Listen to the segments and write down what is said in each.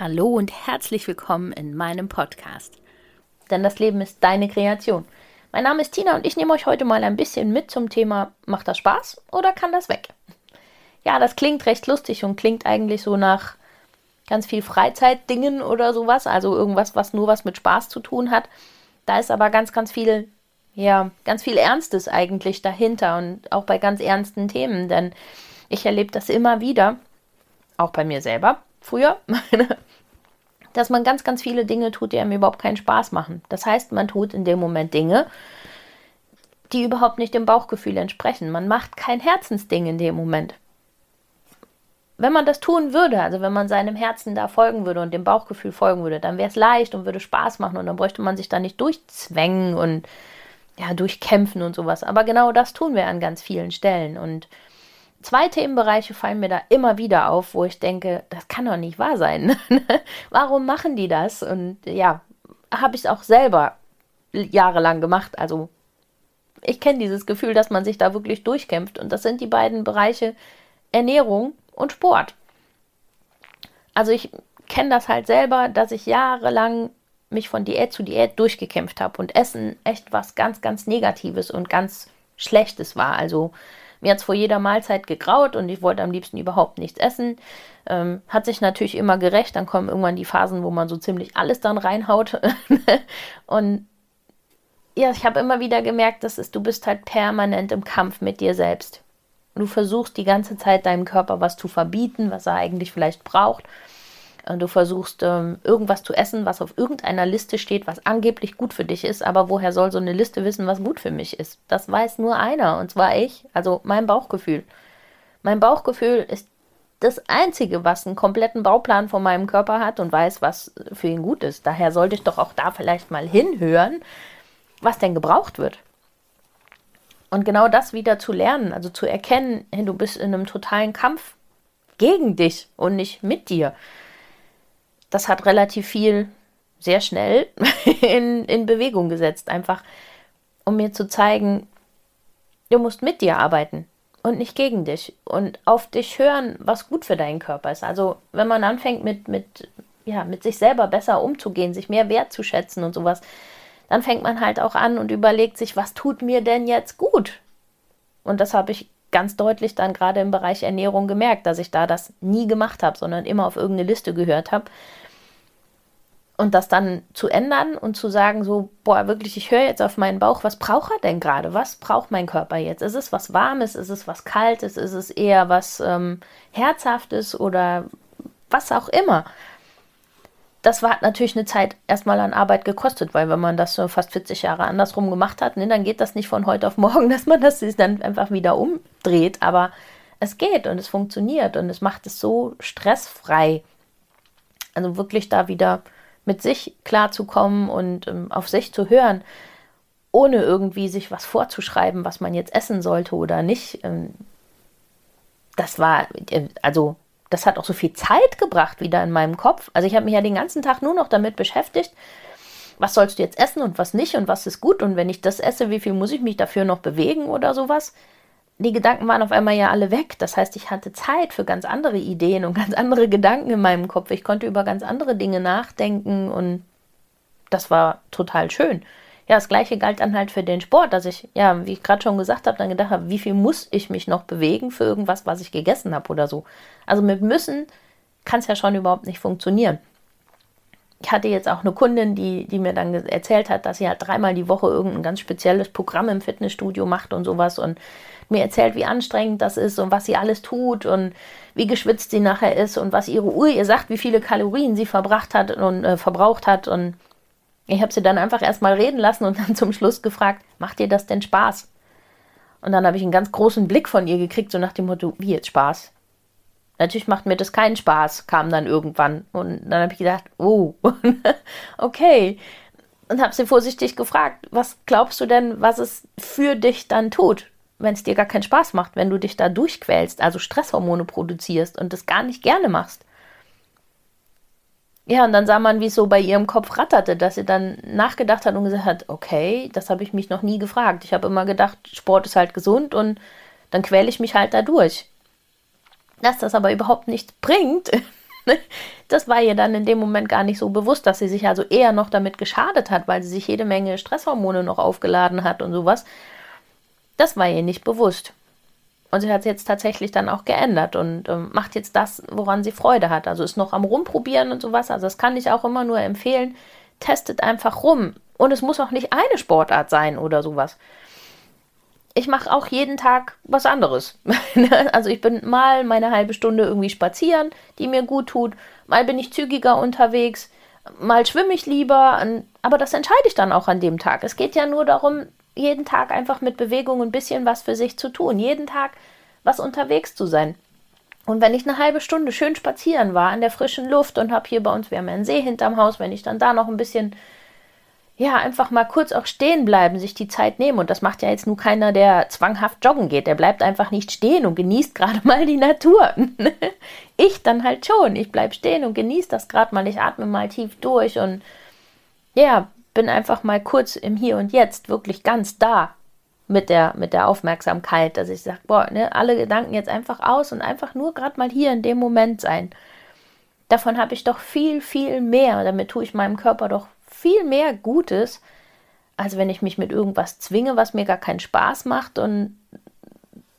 Hallo und herzlich willkommen in meinem Podcast. Denn das Leben ist deine Kreation. Mein Name ist Tina und ich nehme euch heute mal ein bisschen mit zum Thema, macht das Spaß oder kann das weg? Ja, das klingt recht lustig und klingt eigentlich so nach ganz viel Freizeitdingen oder sowas, also irgendwas, was nur was mit Spaß zu tun hat. Da ist aber ganz, ganz viel, ja, ganz viel Ernstes eigentlich dahinter und auch bei ganz ernsten Themen, denn ich erlebe das immer wieder, auch bei mir selber, früher, dass man ganz, ganz viele Dinge tut, die einem überhaupt keinen Spaß machen. Das heißt, man tut in dem Moment Dinge, die überhaupt nicht dem Bauchgefühl entsprechen. Man macht kein Herzensding in dem Moment. Wenn man das tun würde, also wenn man seinem Herzen da folgen würde und dem Bauchgefühl folgen würde, dann wäre es leicht und würde Spaß machen und dann bräuchte man sich da nicht durchzwängen und ja, durchkämpfen und sowas. Aber genau das tun wir an ganz vielen Stellen und zwei Themenbereiche fallen mir da immer wieder auf, wo ich denke, das kann doch nicht wahr sein. Warum machen die das? Und ja, habe ich es auch selber jahrelang gemacht. Also ich kenne dieses Gefühl, dass man sich da wirklich durchkämpft. Und das sind die beiden Bereiche Ernährung und Sport. Also ich kenne das halt selber, dass ich jahrelang mich von Diät zu Diät durchgekämpft habe und Essen echt was ganz, ganz Negatives und ganz Schlechtes war. Also mir hat es vor jeder Mahlzeit gegraut und ich wollte am liebsten überhaupt nichts essen. Ähm, hat sich natürlich immer gerecht. Dann kommen irgendwann die Phasen, wo man so ziemlich alles dann reinhaut. und ja, ich habe immer wieder gemerkt, dass es, du bist halt permanent im Kampf mit dir selbst. Du versuchst die ganze Zeit deinem Körper was zu verbieten, was er eigentlich vielleicht braucht. Du versuchst ähm, irgendwas zu essen, was auf irgendeiner Liste steht, was angeblich gut für dich ist, aber woher soll so eine Liste wissen, was gut für mich ist? Das weiß nur einer, und zwar ich, also mein Bauchgefühl. Mein Bauchgefühl ist das Einzige, was einen kompletten Bauplan von meinem Körper hat und weiß, was für ihn gut ist. Daher sollte ich doch auch da vielleicht mal hinhören, was denn gebraucht wird. Und genau das wieder zu lernen, also zu erkennen, hey, du bist in einem totalen Kampf gegen dich und nicht mit dir das hat relativ viel sehr schnell in, in Bewegung gesetzt. Einfach, um mir zu zeigen, du musst mit dir arbeiten und nicht gegen dich und auf dich hören, was gut für deinen Körper ist. Also wenn man anfängt mit, mit, ja, mit sich selber besser umzugehen, sich mehr wertzuschätzen und sowas, dann fängt man halt auch an und überlegt sich, was tut mir denn jetzt gut? Und das habe ich ganz deutlich dann gerade im Bereich Ernährung gemerkt, dass ich da das nie gemacht habe, sondern immer auf irgendeine Liste gehört habe und das dann zu ändern und zu sagen, so, boah, wirklich, ich höre jetzt auf meinen Bauch, was braucht er denn gerade? Was braucht mein Körper jetzt? Ist es was Warmes? Ist es was Kaltes? Ist es eher was ähm, Herzhaftes oder was auch immer? Das war natürlich eine Zeit erstmal an Arbeit gekostet, weil wenn man das so fast 40 Jahre andersrum gemacht hat, ne, dann geht das nicht von heute auf morgen, dass man das dann einfach wieder umdreht. Aber es geht und es funktioniert und es macht es so stressfrei. Also wirklich da wieder mit sich klarzukommen und ähm, auf sich zu hören, ohne irgendwie sich was vorzuschreiben, was man jetzt essen sollte oder nicht. Ähm, das war, äh, also das hat auch so viel Zeit gebracht wieder in meinem Kopf. Also ich habe mich ja den ganzen Tag nur noch damit beschäftigt, was sollst du jetzt essen und was nicht und was ist gut und wenn ich das esse, wie viel muss ich mich dafür noch bewegen oder sowas die Gedanken waren auf einmal ja alle weg. Das heißt, ich hatte Zeit für ganz andere Ideen und ganz andere Gedanken in meinem Kopf. Ich konnte über ganz andere Dinge nachdenken und das war total schön. Ja, das gleiche galt dann halt für den Sport, dass ich, ja, wie ich gerade schon gesagt habe, dann gedacht habe, wie viel muss ich mich noch bewegen für irgendwas, was ich gegessen habe oder so. Also mit müssen kann es ja schon überhaupt nicht funktionieren. Ich hatte jetzt auch eine Kundin, die, die mir dann erzählt hat, dass sie halt dreimal die Woche irgendein ganz spezielles Programm im Fitnessstudio macht und sowas und mir erzählt, wie anstrengend das ist und was sie alles tut und wie geschwitzt sie nachher ist und was ihre Uhr ihr sagt, wie viele Kalorien sie verbracht hat und äh, verbraucht hat. Und ich habe sie dann einfach erstmal reden lassen und dann zum Schluss gefragt, macht dir das denn Spaß? Und dann habe ich einen ganz großen Blick von ihr gekriegt, so nach dem Motto, wie jetzt Spaß? Natürlich macht mir das keinen Spaß, kam dann irgendwann. Und dann habe ich gedacht, oh, okay. Und habe sie vorsichtig gefragt, was glaubst du denn, was es für dich dann tut, wenn es dir gar keinen Spaß macht, wenn du dich da durchquälst, also Stresshormone produzierst und das gar nicht gerne machst? Ja, und dann sah man, wie es so bei ihrem Kopf ratterte, dass sie dann nachgedacht hat und gesagt hat, okay, das habe ich mich noch nie gefragt. Ich habe immer gedacht, Sport ist halt gesund und dann quäle ich mich halt da durch. Dass das aber überhaupt nichts bringt, das war ihr dann in dem Moment gar nicht so bewusst, dass sie sich also eher noch damit geschadet hat, weil sie sich jede Menge Stresshormone noch aufgeladen hat und sowas. Das war ihr nicht bewusst. Und sie hat es jetzt tatsächlich dann auch geändert und ähm, macht jetzt das, woran sie Freude hat. Also ist noch am Rumprobieren und sowas. Also das kann ich auch immer nur empfehlen. Testet einfach rum. Und es muss auch nicht eine Sportart sein oder sowas ich mache auch jeden Tag was anderes. also ich bin mal meine halbe Stunde irgendwie spazieren, die mir gut tut, mal bin ich zügiger unterwegs, mal schwimme ich lieber, aber das entscheide ich dann auch an dem Tag. Es geht ja nur darum, jeden Tag einfach mit Bewegung ein bisschen was für sich zu tun, jeden Tag was unterwegs zu sein. Und wenn ich eine halbe Stunde schön spazieren war an der frischen Luft und habe hier bei uns, wir haben ja einen See hinterm Haus, wenn ich dann da noch ein bisschen ja, einfach mal kurz auch stehen bleiben, sich die Zeit nehmen. Und das macht ja jetzt nur keiner, der zwanghaft joggen geht. Der bleibt einfach nicht stehen und genießt gerade mal die Natur. ich dann halt schon. Ich bleibe stehen und genieße das gerade mal. Ich atme mal tief durch und ja, bin einfach mal kurz im Hier und Jetzt, wirklich ganz da mit der, mit der Aufmerksamkeit, dass ich sage, boah, ne, alle Gedanken jetzt einfach aus und einfach nur gerade mal hier in dem Moment sein. Davon habe ich doch viel, viel mehr. Damit tue ich meinem Körper doch viel mehr Gutes, als wenn ich mich mit irgendwas zwinge, was mir gar keinen Spaß macht und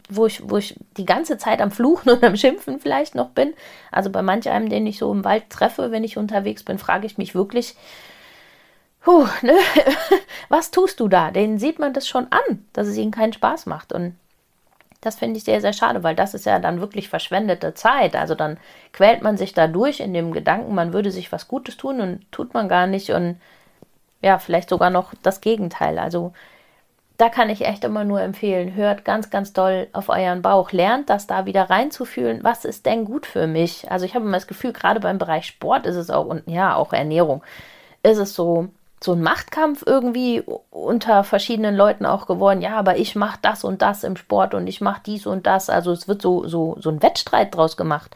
wo ich, wo ich die ganze Zeit am Fluchen und am Schimpfen vielleicht noch bin. Also bei manch einem, den ich so im Wald treffe, wenn ich unterwegs bin, frage ich mich wirklich, Puh, ne? was tust du da? Den sieht man das schon an, dass es ihnen keinen Spaß macht. Und das finde ich sehr, sehr schade, weil das ist ja dann wirklich verschwendete Zeit. Also dann quält man sich da durch in dem Gedanken, man würde sich was Gutes tun und tut man gar nicht und ja, vielleicht sogar noch das Gegenteil. Also da kann ich echt immer nur empfehlen, hört ganz, ganz doll auf euren Bauch, lernt das da wieder reinzufühlen, was ist denn gut für mich? Also ich habe immer das Gefühl, gerade beim Bereich Sport ist es auch und ja, auch Ernährung, ist es so, so ein Machtkampf irgendwie unter verschiedenen Leuten auch geworden. Ja, aber ich mache das und das im Sport und ich mache dies und das. Also es wird so, so, so ein Wettstreit draus gemacht.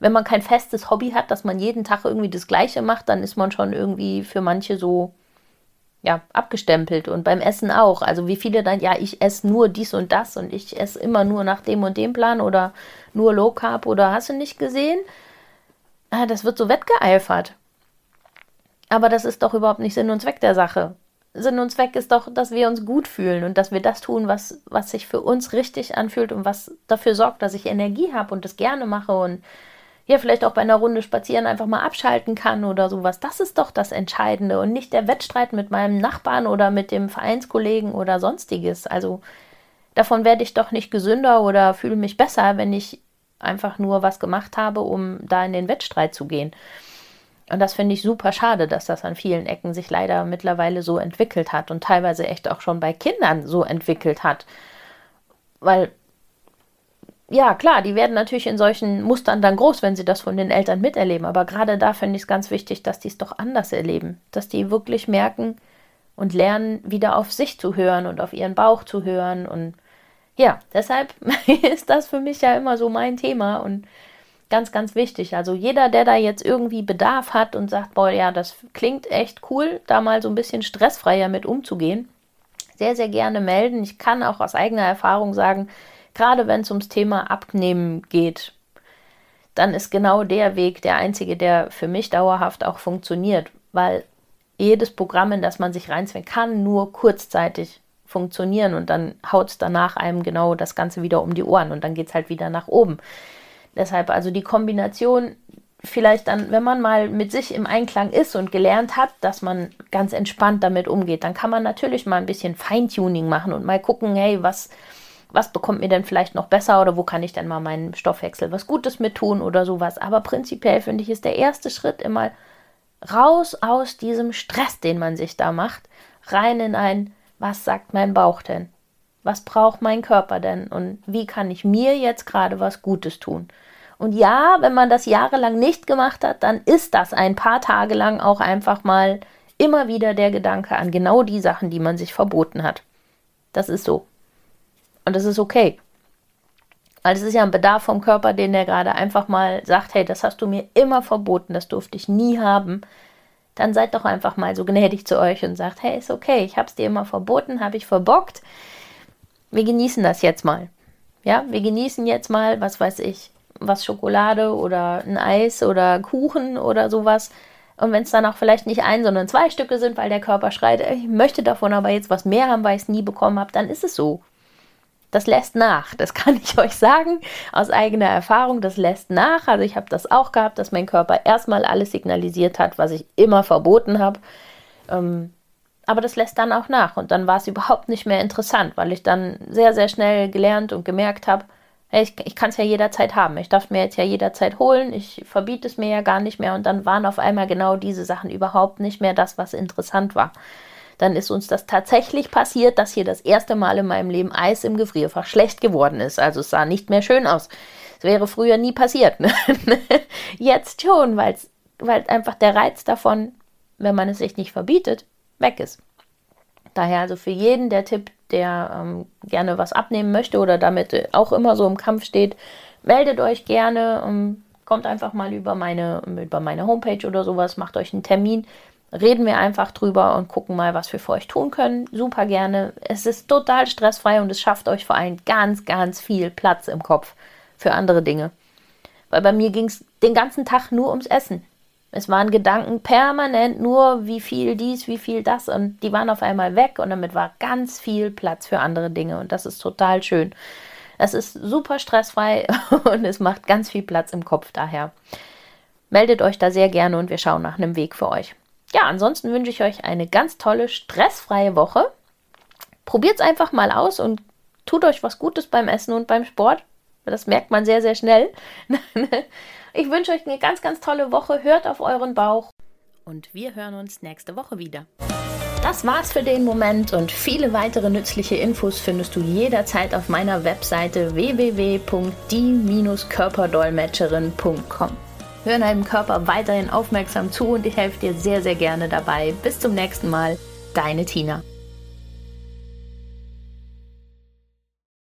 Wenn man kein festes Hobby hat, dass man jeden Tag irgendwie das Gleiche macht, dann ist man schon irgendwie für manche so, ja, abgestempelt. Und beim Essen auch. Also wie viele dann, ja, ich esse nur dies und das und ich esse immer nur nach dem und dem Plan oder nur Low Carb oder hast du nicht gesehen? Ah, das wird so wettgeeifert. Aber das ist doch überhaupt nicht Sinn und Zweck der Sache. Sinn und Zweck ist doch, dass wir uns gut fühlen und dass wir das tun, was, was sich für uns richtig anfühlt und was dafür sorgt, dass ich Energie habe und das gerne mache und ja, vielleicht auch bei einer Runde spazieren einfach mal abschalten kann oder sowas. Das ist doch das Entscheidende und nicht der Wettstreit mit meinem Nachbarn oder mit dem Vereinskollegen oder sonstiges. Also davon werde ich doch nicht gesünder oder fühle mich besser, wenn ich einfach nur was gemacht habe, um da in den Wettstreit zu gehen. Und das finde ich super schade, dass das an vielen Ecken sich leider mittlerweile so entwickelt hat und teilweise echt auch schon bei Kindern so entwickelt hat. Weil, ja, klar, die werden natürlich in solchen Mustern dann groß, wenn sie das von den Eltern miterleben. Aber gerade da finde ich es ganz wichtig, dass die es doch anders erleben. Dass die wirklich merken und lernen, wieder auf sich zu hören und auf ihren Bauch zu hören. Und ja, deshalb ist das für mich ja immer so mein Thema. Und Ganz, ganz wichtig. Also jeder, der da jetzt irgendwie Bedarf hat und sagt, boah, ja, das klingt echt cool, da mal so ein bisschen stressfreier mit umzugehen, sehr, sehr gerne melden. Ich kann auch aus eigener Erfahrung sagen, gerade wenn es ums Thema Abnehmen geht, dann ist genau der Weg der einzige, der für mich dauerhaft auch funktioniert, weil jedes Programm, in das man sich reinzwängt, kann nur kurzzeitig funktionieren und dann haut es danach einem genau das Ganze wieder um die Ohren und dann geht es halt wieder nach oben. Deshalb also die Kombination vielleicht dann, wenn man mal mit sich im Einklang ist und gelernt hat, dass man ganz entspannt damit umgeht, dann kann man natürlich mal ein bisschen Feintuning machen und mal gucken, hey, was, was bekommt mir denn vielleicht noch besser oder wo kann ich denn mal meinen Stoffwechsel was Gutes mit tun oder sowas. Aber prinzipiell finde ich, ist der erste Schritt immer raus aus diesem Stress, den man sich da macht, rein in ein, was sagt mein Bauch denn? Was braucht mein Körper denn? Und wie kann ich mir jetzt gerade was Gutes tun? Und ja, wenn man das jahrelang nicht gemacht hat, dann ist das ein paar Tage lang auch einfach mal immer wieder der Gedanke an genau die Sachen, die man sich verboten hat. Das ist so. Und das ist okay. Weil es ist ja ein Bedarf vom Körper, den der gerade einfach mal sagt, hey, das hast du mir immer verboten, das durfte ich nie haben. Dann seid doch einfach mal so gnädig zu euch und sagt, hey, ist okay, ich habe es dir immer verboten, habe ich verbockt. Wir genießen das jetzt mal. Ja, wir genießen jetzt mal, was weiß ich, was Schokolade oder ein Eis oder Kuchen oder sowas. Und wenn es dann auch vielleicht nicht ein, sondern zwei Stücke sind, weil der Körper schreit, ich möchte davon aber jetzt was mehr haben, weil ich es nie bekommen habe, dann ist es so das lässt nach. Das kann ich euch sagen aus eigener Erfahrung. Das lässt nach. Also ich habe das auch gehabt, dass mein Körper erstmal alles signalisiert hat, was ich immer verboten habe. Ähm, aber das lässt dann auch nach. Und dann war es überhaupt nicht mehr interessant, weil ich dann sehr, sehr schnell gelernt und gemerkt habe, hey, ich, ich kann es ja jederzeit haben. Ich darf mir jetzt ja jederzeit holen. Ich verbiete es mir ja gar nicht mehr. Und dann waren auf einmal genau diese Sachen überhaupt nicht mehr das, was interessant war dann ist uns das tatsächlich passiert, dass hier das erste Mal in meinem Leben Eis im Gefrierfach schlecht geworden ist. Also es sah nicht mehr schön aus. Es wäre früher nie passiert. Ne? Jetzt schon, weil einfach der Reiz davon, wenn man es sich nicht verbietet, weg ist. Daher also für jeden der Tipp, der ähm, gerne was abnehmen möchte oder damit auch immer so im Kampf steht, meldet euch gerne. Ähm, kommt einfach mal über meine, über meine Homepage oder sowas, macht euch einen Termin reden wir einfach drüber und gucken mal, was wir für euch tun können. Super gerne. Es ist total stressfrei und es schafft euch vor allem ganz, ganz viel Platz im Kopf für andere Dinge. Weil bei mir ging es den ganzen Tag nur ums Essen. Es waren Gedanken permanent nur, wie viel dies, wie viel das und die waren auf einmal weg und damit war ganz viel Platz für andere Dinge und das ist total schön. Es ist super stressfrei und es macht ganz viel Platz im Kopf daher. Meldet euch da sehr gerne und wir schauen nach einem Weg für euch ja, ansonsten wünsche ich euch eine ganz tolle, stressfreie Woche. Probiert es einfach mal aus und tut euch was Gutes beim Essen und beim Sport. Das merkt man sehr, sehr schnell. ich wünsche euch eine ganz, ganz tolle Woche. Hört auf euren Bauch. Und wir hören uns nächste Woche wieder. Das war's für den Moment und viele weitere nützliche Infos findest du jederzeit auf meiner Webseite www.die-körperdolmetscherin.com. Hör deinem Körper weiterhin aufmerksam zu und ich helfe dir sehr, sehr gerne dabei. Bis zum nächsten Mal, deine Tina.